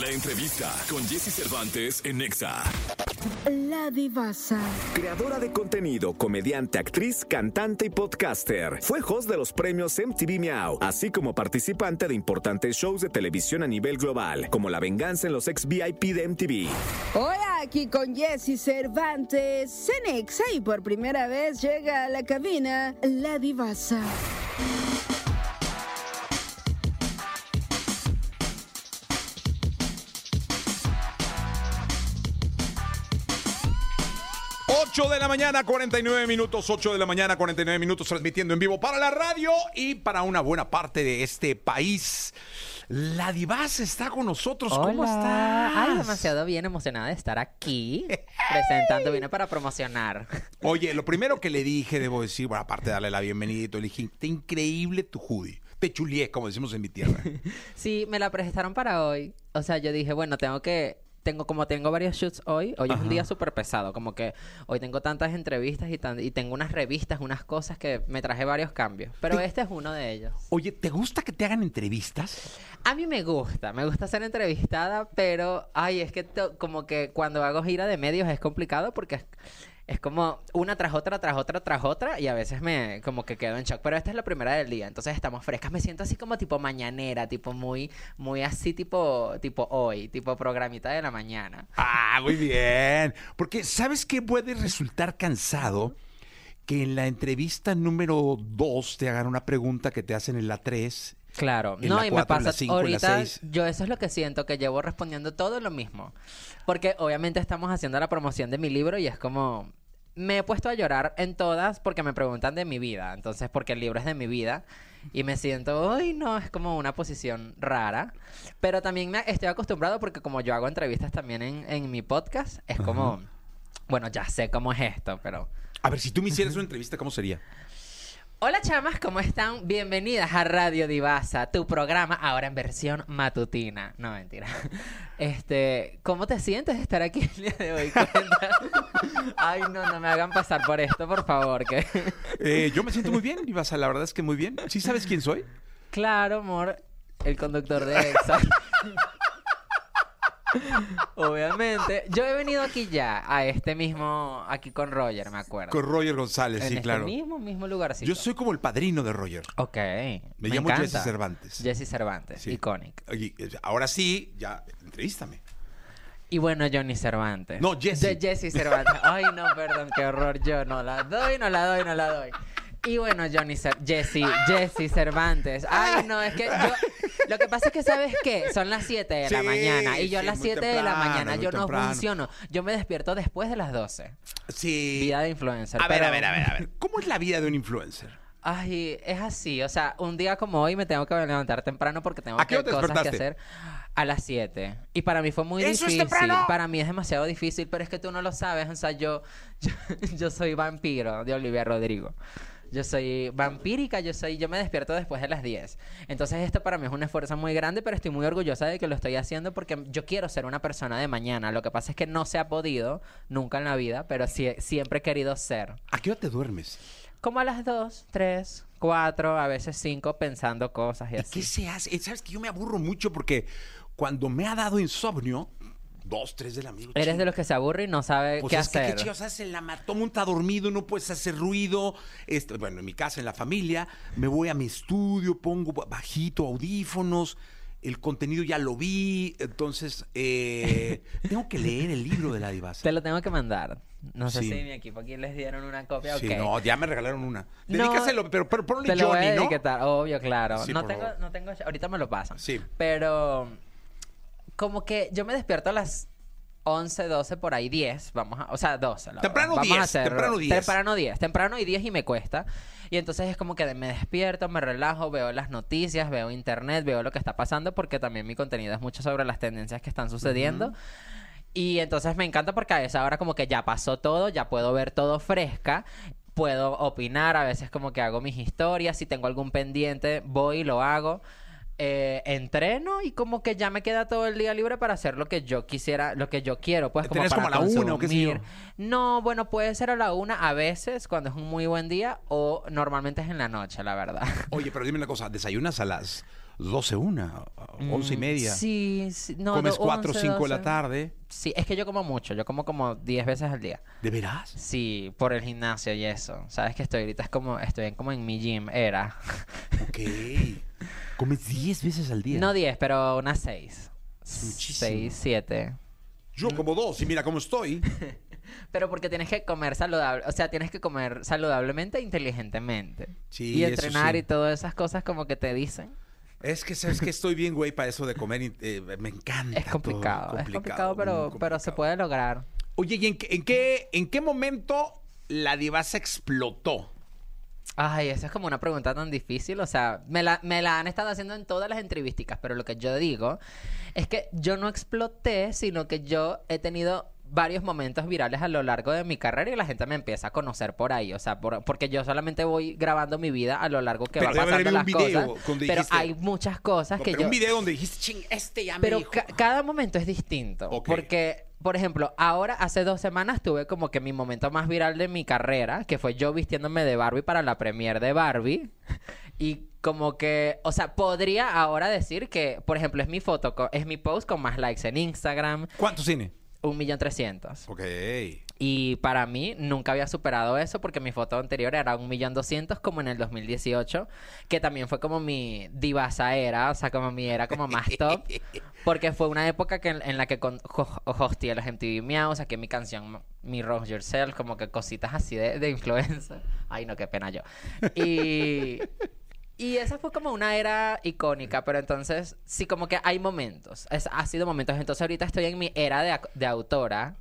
La entrevista con Jesse Cervantes en Nexa. La divasa. Creadora de contenido, comediante, actriz, cantante y podcaster. Fue host de los premios MTV Miau, así como participante de importantes shows de televisión a nivel global, como La Venganza en los ex VIP de MTV. Hola, aquí con Jesse Cervantes, Cenexa, y por primera vez llega a la cabina La divasa. Ocho de la mañana, 49 minutos, 8 de la mañana, 49 minutos, transmitiendo en vivo para la radio y para una buena parte de este país. La Divas está con nosotros. ¿Cómo estás? Ay, demasiado bien emocionada de estar aquí presentando. Vine para promocionar. Oye, lo primero que le dije, debo decir, bueno, aparte de darle la bienvenida, le dije, está increíble tu hoodie. Te chulié, como decimos en mi tierra. Sí, me la prestaron para hoy. O sea, yo dije, bueno, tengo que... Tengo, como tengo varios shoots hoy, hoy es un día súper pesado, como que hoy tengo tantas entrevistas y, tan- y tengo unas revistas, unas cosas que me traje varios cambios, pero este es uno de ellos. Oye, ¿te gusta que te hagan entrevistas? A mí me gusta, me gusta ser entrevistada, pero, ay, es que como que cuando hago gira de medios es complicado porque es, como una tras otra, tras otra, tras otra, y a veces me como que quedo en shock. Pero esta es la primera del día, entonces estamos frescas. Me siento así como tipo mañanera, tipo muy, muy así tipo, tipo hoy, tipo programita de la mañana. Ah, muy bien. Porque, ¿sabes qué puede resultar cansado? Que en la entrevista número 2 te hagan una pregunta que te hacen en la 3 Claro, En no, la y cuatro, me pasa cinco, ahorita, yo eso es lo que siento, que llevo respondiendo todo lo mismo. Porque obviamente estamos haciendo la promoción de mi libro y es como, me he puesto a llorar en todas porque me preguntan de mi vida, entonces porque el libro es de mi vida y me siento, ay no, es como una posición rara, pero también me estoy acostumbrado porque como yo hago entrevistas también en, en mi podcast, es como, bueno, ya sé cómo es esto, pero... A ver, si tú me hicieras una entrevista, ¿cómo sería? Hola chamas, ¿cómo están? Bienvenidas a Radio Divasa, tu programa ahora en versión matutina. No, mentira. Este, ¿cómo te sientes de estar aquí el día de hoy? Ay, no, no me hagan pasar por esto, por favor. Que... Eh, yo me siento muy bien, Ibasa, la verdad es que muy bien. ¿Sí sabes quién soy? Claro, amor, el conductor de Exa. Obviamente. Yo he venido aquí ya, a este mismo, aquí con Roger, me acuerdo. Con Roger González, en sí, este claro. mismo, mismo lugarcito. Yo soy como el padrino de Roger. Ok. Me, Me, llamo encanta. Jesse Cervantes. Jesse Cervantes, Sí. iconic. Oye, ahora sí, ya, entrevístame. Y bueno, Johnny Cervantes. No, Jesse. De Jesse Cervantes. Ay, no, perdón, qué horror. Yo no la doy, no la doy, no la doy. Y bueno, Johnny Cer Jesse, Jesse Cervantes. Ay, no, es que yo. Lo que pasa es que, ¿sabes qué? Son las 7 de la Sí, mañana. Y yo a las muy 7 de la mañana yo no temprano. funciono. Yo me despierto después de las 12. Sí. Vida de influencer. a ver, a ver, a ver, a ver. ¿Cómo es la vida de un influencer? Ay, es así. O sea, un día como hoy me tengo que levantar temprano porque tengo ¿A qué que, hora te cosas que hacer a las 7. Y para mí fue muy ¡Eso es difícil. temprano! Para mí es demasiado difícil, pero es que tú no lo sabes. O sea, yo, yo, yo soy vampiro de Olivia Rodrigo. Yo soy vampírica, yo soy, yo me despierto después de las 10. Entonces esto para mí es un esfuerzo muy grande, pero estoy muy orgullosa de que lo estoy haciendo porque yo quiero ser una persona de mañana. Lo que pasa es que no se ha podido nunca en la vida, pero sí- siempre he querido ser. ¿A qué hora te duermes? Como a las 2, 3, 4, a veces 5 pensando cosas y ¿Y así. qué se hace? Eh, ¿Sabes que yo me aburro mucho porque cuando me ha dado insomnio, dos, tres del amigo. Eres de los que se aburre y no sabe Pues qué es que hacer. qué chicos hace la mató, uno está dormido, no puedes hacer ruido. Este, bueno, en mi casa, en la familia, me voy a mi estudio, pongo bajito audífonos, el contenido ya lo vi, entonces eh, tengo que leer el libro de la divasa. Te lo tengo que mandar. No sé Sí. si mi equipo aquí les dieron una copia Sí, ok. no, ya me regalaron una. No, Dedícaselo, pero, pero ponle Te lo voy Johnny, a ¿no? obvio, claro. Sí, no, tengo, favor. no tengo, ahorita me lo pasan. Sí. Pero como que yo me despierto a las 11, 12, por ahí 10, vamos a, o sea, 12. la Temprano. Vamos 10, a hacer- temprano 10. Temprano 10, temprano y 10 y me cuesta. Y entonces es como que me despierto, me relajo, veo las noticias, veo internet, veo lo que está pasando, porque también mi contenido es mucho sobre las tendencias que están sucediendo. Y entonces me encanta porque a esa hora como que ya pasó todo, ya puedo ver todo fresca, puedo opinar, a veces como que hago mis historias, si tengo algún pendiente voy y lo hago. Eh, entreno y como que ya me queda todo el día libre para hacer lo que yo quisiera, lo que yo quiero, pues como ¿Tenés para como a la una o qué sé yo? No, bueno, puede ser a la una a veces cuando es un muy buen día o normalmente es en la noche, la verdad. Oye, pero dime una cosa, ¿desayunas a las 12, una, 11 y media. Mm, Sí, sí, no, Comes do- 4 o 11, 5 de la 12. tarde. Sí, es que yo como mucho, yo como como 10 veces al día. ¿De veras? Sí, por el gimnasio y eso. Sabes que estoy ahorita es como, estoy en- como en mi gym, era. Ok. Comes 10 veces al día. No 10, pero unas 6. muchísimo. 6, 7. Yo como dos y mira cómo estoy. Pero porque tienes que comer saludable, o sea, tienes que comer saludablemente e inteligentemente. Sí, y eso entrenar sí. y todas esas cosas como que te dicen. Es que sabes que estoy bien, güey, para eso de comer. y, eh, me encanta. Es todo. complicado, es complicado, pero, pero se puede lograr. Oye, ¿y en qué, en qué, en qué momento la divasa explotó? Ay, esa es como una pregunta tan difícil. O sea, me la, me la han estado haciendo en todas las entrevísticas, pero lo que yo digo es que yo no exploté, sino que yo he tenido varios momentos virales a lo largo de mi carrera y la gente me empieza a conocer por ahí. O sea, por- porque yo solamente voy grabando mi vida a lo largo que Pero va pasando las cosas. Pero dijiste- hay muchas cosas No, que pero yo... un video donde dijiste, ching, este ya me Pero dijo. ca- cada momento es distinto. Porque, por ejemplo, ahora hace dos semanas tuve como que mi momento más viral de mi carrera, que fue yo vistiéndome de Barbie para la premiere de Barbie. Y como que, o sea, podría ahora decir que, por ejemplo, es mi foto, es mi post con más likes en Instagram, ¿Cuánto cine? un millón trescientos. Ok. Y para mí nunca había superado eso porque mi foto anterior era un millón doscientos como en el 2018, que también fue como mi divasa era, o sea, como mi era como más top, porque fue una época que en, en la que con, ho- hosteé los MTV Miau, saqué mi canción Mi Rose Yourself, como que cositas así de, de influencer. Ay, no, qué pena yo. Y... Y esa fue como una era icónica, pero entonces sí como que hay momentos, es, ha sido momentos. Entonces ahorita estoy en mi era de, de autora,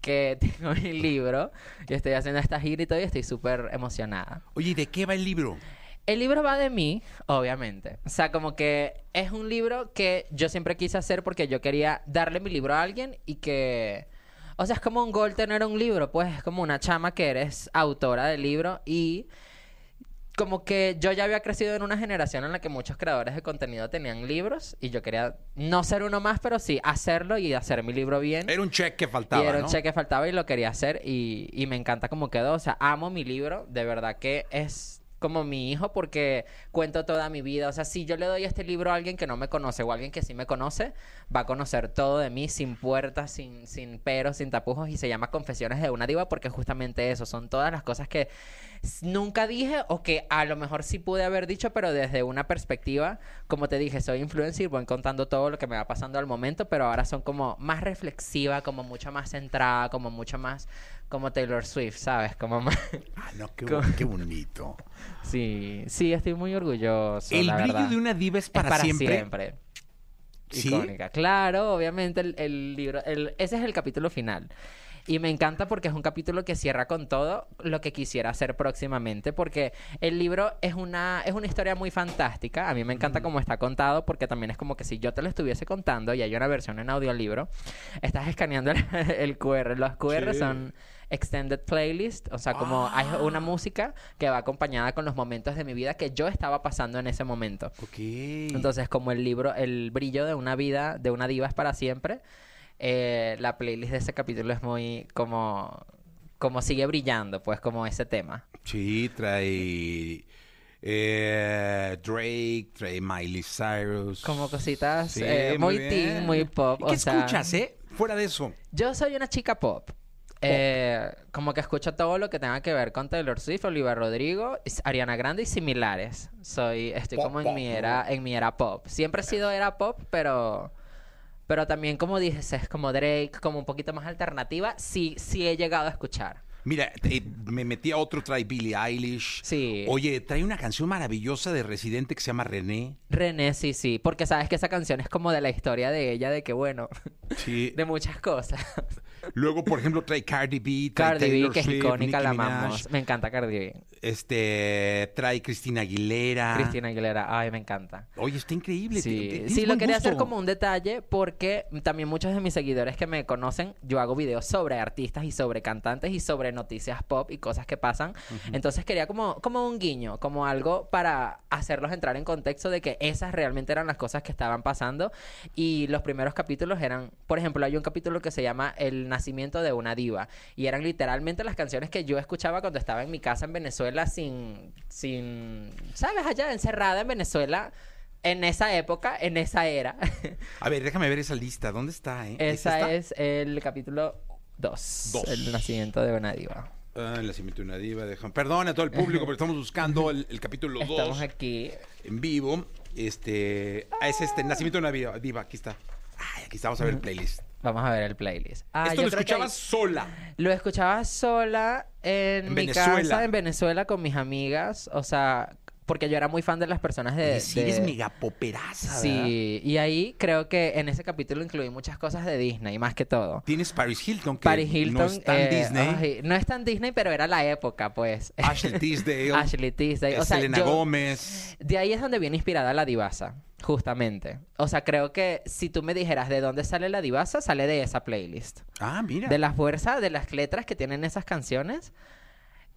que tengo mi libro, y estoy haciendo esta gira y estoy súper emocionada. Oye, ¿y de qué va el libro? El libro va de mí, obviamente. O sea, como que es un libro que yo siempre quise hacer porque yo quería darle mi libro a alguien y que... O sea, es como un gol tener un libro, pues es como una chama que eres autora del libro y como que yo ya había crecido en una generación en la que muchos creadores de contenido tenían libros y yo quería no ser uno más, pero sí hacerlo y hacer mi libro bien. Era un check que faltaba, Y era un cheque que faltaba y lo quería hacer y, y me encanta cómo quedó. O sea, amo mi libro, de verdad que es como mi hijo porque cuento toda mi vida. O sea, si yo le doy este libro a alguien que no me conoce o a alguien que sí me conoce, va a conocer todo de mí sin puertas, sin, sin peros, sin tapujos y se llama Confesiones de una diva porque justamente eso, son todas las cosas que nunca dije o que a lo mejor sí pude haber dicho, pero desde una perspectiva, como te dije, soy influencer voy contando todo lo que me va pasando al momento, pero ahora son como más reflexiva, como mucho más centrada, como mucho más como Taylor Swift, ¿sabes? Como más... Ah, no, qué, bonito. sí, sí, estoy muy orgulloso. el la brillo verdad. de una diva es Es para, siempre. ¿Sí? Icónica. Claro, obviamente el, el libro, el- ese es el capítulo final. Y me encanta porque es un capítulo que cierra con todo lo que quisiera hacer próximamente, porque el libro es una, es una historia muy fantástica. A mí me encanta cómo está contado, porque también es como que si yo te lo estuviese contando y hay una versión en audiolibro, estás escaneando el, el QR. Los QR Sí. son extended playlist, o sea, como hay una música que va acompañada con los momentos de mi vida que yo estaba pasando en ese momento. Ok. Entonces, como el libro, el brillo de una vida, de una diva es para siempre, eh, la playlist de ese capítulo es muy como, como sigue brillando, pues, como ese tema. Sí, trae eh, Drake, trae Miley Cyrus. Como cositas Sí, eh, muy, teen, muy pop. ¿Y qué o sea, escuchas, eh? Fuera de eso. Yo soy una chica pop. Eh, como que escucho todo lo que tenga que ver con Taylor Swift, Olivia Rodrigo, Ariana Grande y similares. Soy, estoy Pop, como en pop, mi ¿no? era, en mi era pop. Siempre he sido era pop, pero, pero también como dices, es como Drake, como un poquito más alternativa. Sí, sí he llegado a escuchar. Mira, eh, me metí a otro, trae Billie Eilish. Sí. Oye, trae una canción maravillosa de Residente que se llama René. René, sí, sí, porque sabes que esa canción es como de la historia de ella, de que bueno, Sí. de muchas cosas. Luego, por ejemplo, trae Cardi B, trae Cardi B, Taylor que es Swift, icónica, Nicki la Minaj, amamos. Me encanta Cardi B. Este, trae Cristina Aguilera. Cristina Aguilera, ay, me encanta. Oye, está increíble. Sí, tienes sí lo buen quería hacer gusto. como un detalle porque también muchos de mis seguidores que me conocen, yo hago videos sobre artistas y sobre cantantes y sobre noticias pop y cosas que pasan. Entonces quería como, como un guiño, como algo para hacerlos entrar en contexto de que esas realmente eran las cosas que estaban pasando. Y los primeros capítulos eran, por ejemplo, hay un capítulo que se llama El nacimiento de una diva. Y eran literalmente las canciones que yo escuchaba cuando estaba en mi casa en Venezuela sin, sin, ¿sabes? Allá encerrada en Venezuela en esa época, en esa era, A ver, déjame ver esa lista. ¿Dónde está, eh? esa esta? es el capítulo 2. Dos. El nacimiento de una diva. Ah, el nacimiento de una diva. Déjame... Perdón a todo el público, pero estamos buscando el, el capítulo 2 Estamos aquí. en vivo. Este. Ah, es este, Nacimiento de una diva. diva, Aquí está. Ay, aquí está. Vamos a ver el playlist. Vamos a ver el playlist. Ah, Esto yo lo creo que escuchabas sola. Lo escuchaba sola en, En mi Venezuela. casa en Venezuela con mis amigas. O sea, porque yo era muy fan de las personas de. Sí, de- mega poperaza, ¿verdad? Sí, y ahí creo que en ese capítulo incluí muchas cosas de Disney, más que todo. Tienes Paris Hilton, que Paris Hilton. no es tan eh, Disney. ay, no es tan Disney, pero era la época, pues. Ashley Tisdale. Ashley Tisdale. O sea, Selena yo- Gómez. De ahí es donde viene inspirada la divasa, justamente. O sea, creo que si tú me dijeras de dónde sale la divasa, sale de esa playlist. Ah, mira. De la fuerza de las letras que tienen esas canciones.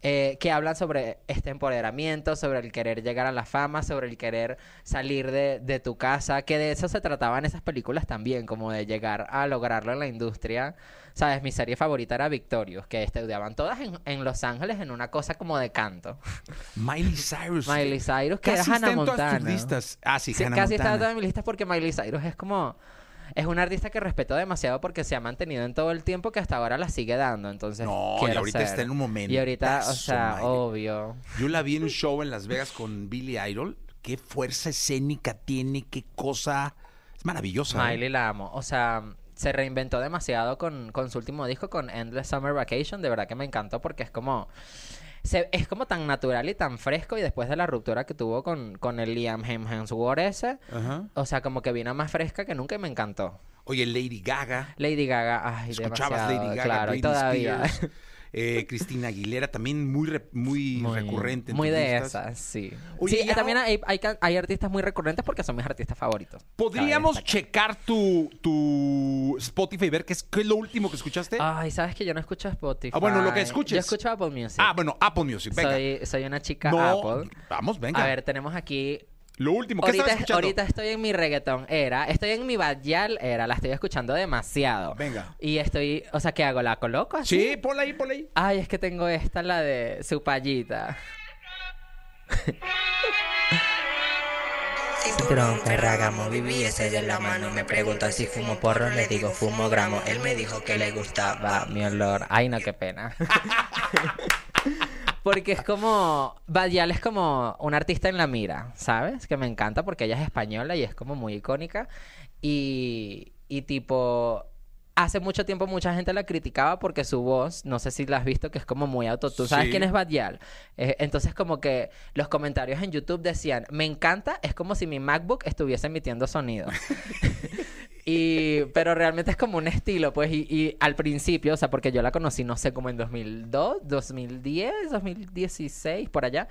Eh, que hablan sobre este empoderamiento, sobre el querer llegar a la fama, sobre el querer salir de, de tu casa, que de eso se trataban esas películas también, como de llegar a lograrlo en la industria. Sabes, mi serie favorita era Victorious, que estudiaban todas en, en Los Ángeles en una cosa como de canto. Miley Cyrus. Miley Cyrus, que Casi era Hannah Montana. Ah, sí, Sí, Hannah casi está en Montana. todas mis listas porque Miley Cyrus es como... Es una artista que respeto demasiado porque se ha mantenido en todo el tiempo que hasta ahora la sigue dando. Entonces, No, y ahorita ser. está en un momento. Y ahorita, o sea, obvio. Yo la vi en un show en Las Vegas con Billy Idol. Qué fuerza escénica tiene, qué cosa. Es maravillosa. ¿eh? Miley la amo. O sea, se reinventó demasiado con, con su último disco, con Endless Summer Vacation. De verdad que me encantó porque es como... se- es como tan natural y tan fresco y después de la ruptura que tuvo con, con el Liam Hemsworth ese, Ajá. o sea, como que vino más fresca que nunca y me encantó. Oye, Lady Gaga. Lady Gaga, ay, Escuchabas demasiado, Lady Gaga, claro, y todavía. Spears, eh, Cristina Aguilera, también muy, re- muy, recurrente. en Muy de esas, sí. Oye, sí, y también hay, hay, artistas muy recurrentes porque son mis artistas favoritos. ¿Podríamos checar tu, tu Spotify y ver qué es, qué es lo último que escuchaste? Ay, ¿sabes que yo no escucho Spotify? Ah, bueno, lo que escuches. Yo escucho Apple Music. Ah, bueno, Apple Music, venga. soy, soy una chica no, Apple. vamos, venga. A ver, tenemos aquí... lo último, ¿qué Ahorita, estabas escuchando? ahorita estoy en mi reggaetón era, estoy en mi badial era, la estoy escuchando demasiado. Venga. Y estoy, o sea, ¿qué hago? ¿La coloco así? Sí, ponla ahí, ponla ahí. Ay, es que tengo esta, la de su payita. Cinturón, ferragamo, viví ese de la mano. Me pregunta si fumo porro, le digo fumo gramo. Él me dijo que le gustaba. Va, mi olor. Ay, no, qué pena. Porque es como. Badial es como una artista en la mira, ¿sabes? Que me encanta porque ella es española y es como muy icónica. Y, y tipo. Hace mucho tiempo mucha gente la criticaba porque su voz, no sé si la has visto, que es como muy autotune. ¿Sabes Sí. quién es Badial? Eh, entonces como que los comentarios en YouTube decían, me encanta, es como si mi MacBook estuviese emitiendo sonido. Y, pero realmente es como un estilo, pues, y, y al principio, o sea, porque yo la conocí, no sé, como en 2002, 2010, 2016, por allá,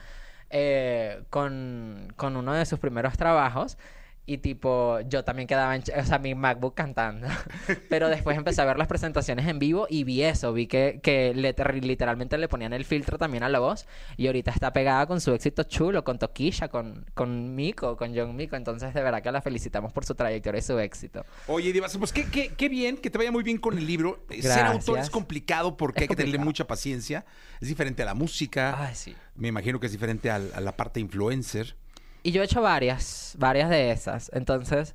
eh, con, con uno de sus primeros trabajos. Y tipo, yo también quedaba en, o sea, mi MacBook cantando. Pero después empecé a ver las presentaciones en vivo y vi eso, vi que, que le- literalmente le ponían el filtro también a la voz. Y ahorita está pegada con su éxito chulo, con Toquilla, con, con Miko, con John Miko. Entonces, de verdad que la felicitamos por su trayectoria y su éxito. Oye, Divas, pues qué, qué, qué bien, que te vaya muy bien con el libro. Eh, Ser Gracias. autor es complicado porque Es hay que tenerle mucha paciencia. Es diferente a la música. Ay, sí. Me imagino que es diferente a, la parte influencer. Y yo he hecho varias, varias de esas. Entonces,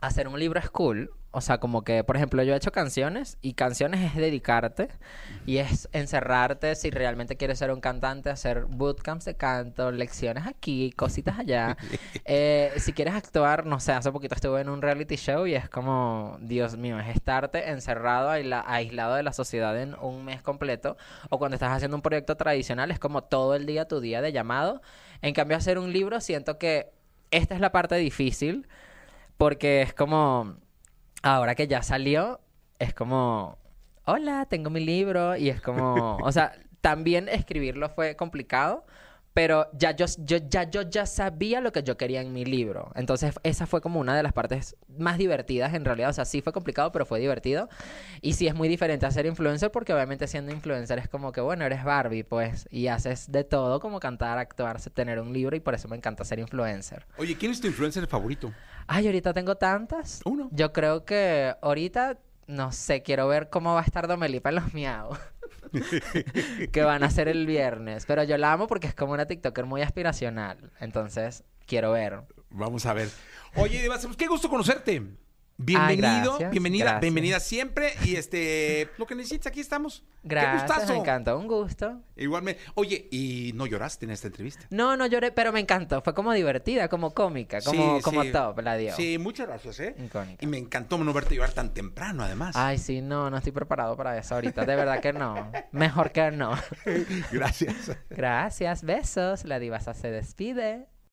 hacer un libro es cool. O sea, como que, por ejemplo, yo he hecho canciones y canciones es dedicarte y es encerrarte si realmente quieres ser un cantante, hacer bootcamps de canto, lecciones aquí, cositas allá. Eh, si quieres actuar, no sé, hace poquito estuve en un reality show y es como, Dios mío, es estarte encerrado, aisla- aislado de la sociedad en un mes completo. O cuando estás haciendo un proyecto tradicional, es como todo el día tu día de llamado. En cambio, hacer un libro, siento que esta es la parte difícil porque es como, ahora que ya salió, es como, hola, tengo mi libro y es como, o sea, también escribirlo fue complicado, pero ya yo, yo, ya, yo ya sabía lo que yo quería en mi libro. Entonces, esa fue como una de las partes más divertidas en realidad. O sea, sí fue complicado, pero fue divertido. Y sí es muy diferente a ser influencer porque obviamente siendo influencer es como que, bueno, eres Barbie, pues, y haces de todo como cantar, actuar, tener un libro y por eso me encanta ser influencer. Oye, ¿quién es tu influencer favorito? Ay, ahorita tengo tantas. Uno. Yo creo que ahorita, no sé, quiero ver cómo va a estar Domelipa en los miau. que van a hacer el viernes. Pero yo la amo porque es como una TikToker muy aspiracional. Entonces, quiero ver. Vamos a ver. Oye, qué gusto conocerte. Bienvenido, gracias, bienvenida, gracias. bienvenida siempre. Y este, lo que necesites, aquí estamos. Gracias, Qué gustazo. me encantó, un gusto. Igualmente. Oye, ¿y no lloraste en esta entrevista? No, no lloré, pero me encantó. Fue como divertida, como cómica, como, Sí, como sí. top, la dio. Sí, muchas gracias, ¿eh? Icónica. Y me encantó no verte llorar tan temprano, además. Ay, sí, no, no estoy preparado para eso ahorita. De verdad que no. Mejor que no. Gracias. Gracias, besos. La divasa se despide.